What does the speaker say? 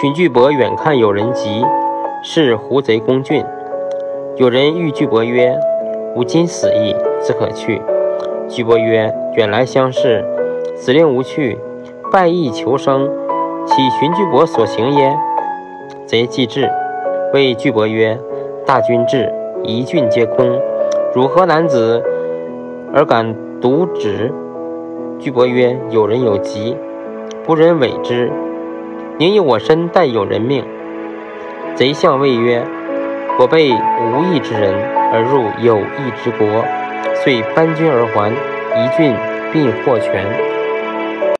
荀巨伯远看有人急，是胡贼攻郡。有人欲巨伯曰：“吾今死矣，自可去。”巨伯曰：“远来相视，子令吾去，拜义求生，岂荀巨伯所行耶？”贼既至，谓巨伯曰：“大军至，一郡皆空，汝何男子，而敢独止？”巨伯曰：“有人有疾，不忍委之，宁以我身代有人命。”贼相谓曰：“我被无义之人，而入有义之国，遂班军而还，一郡并获全。”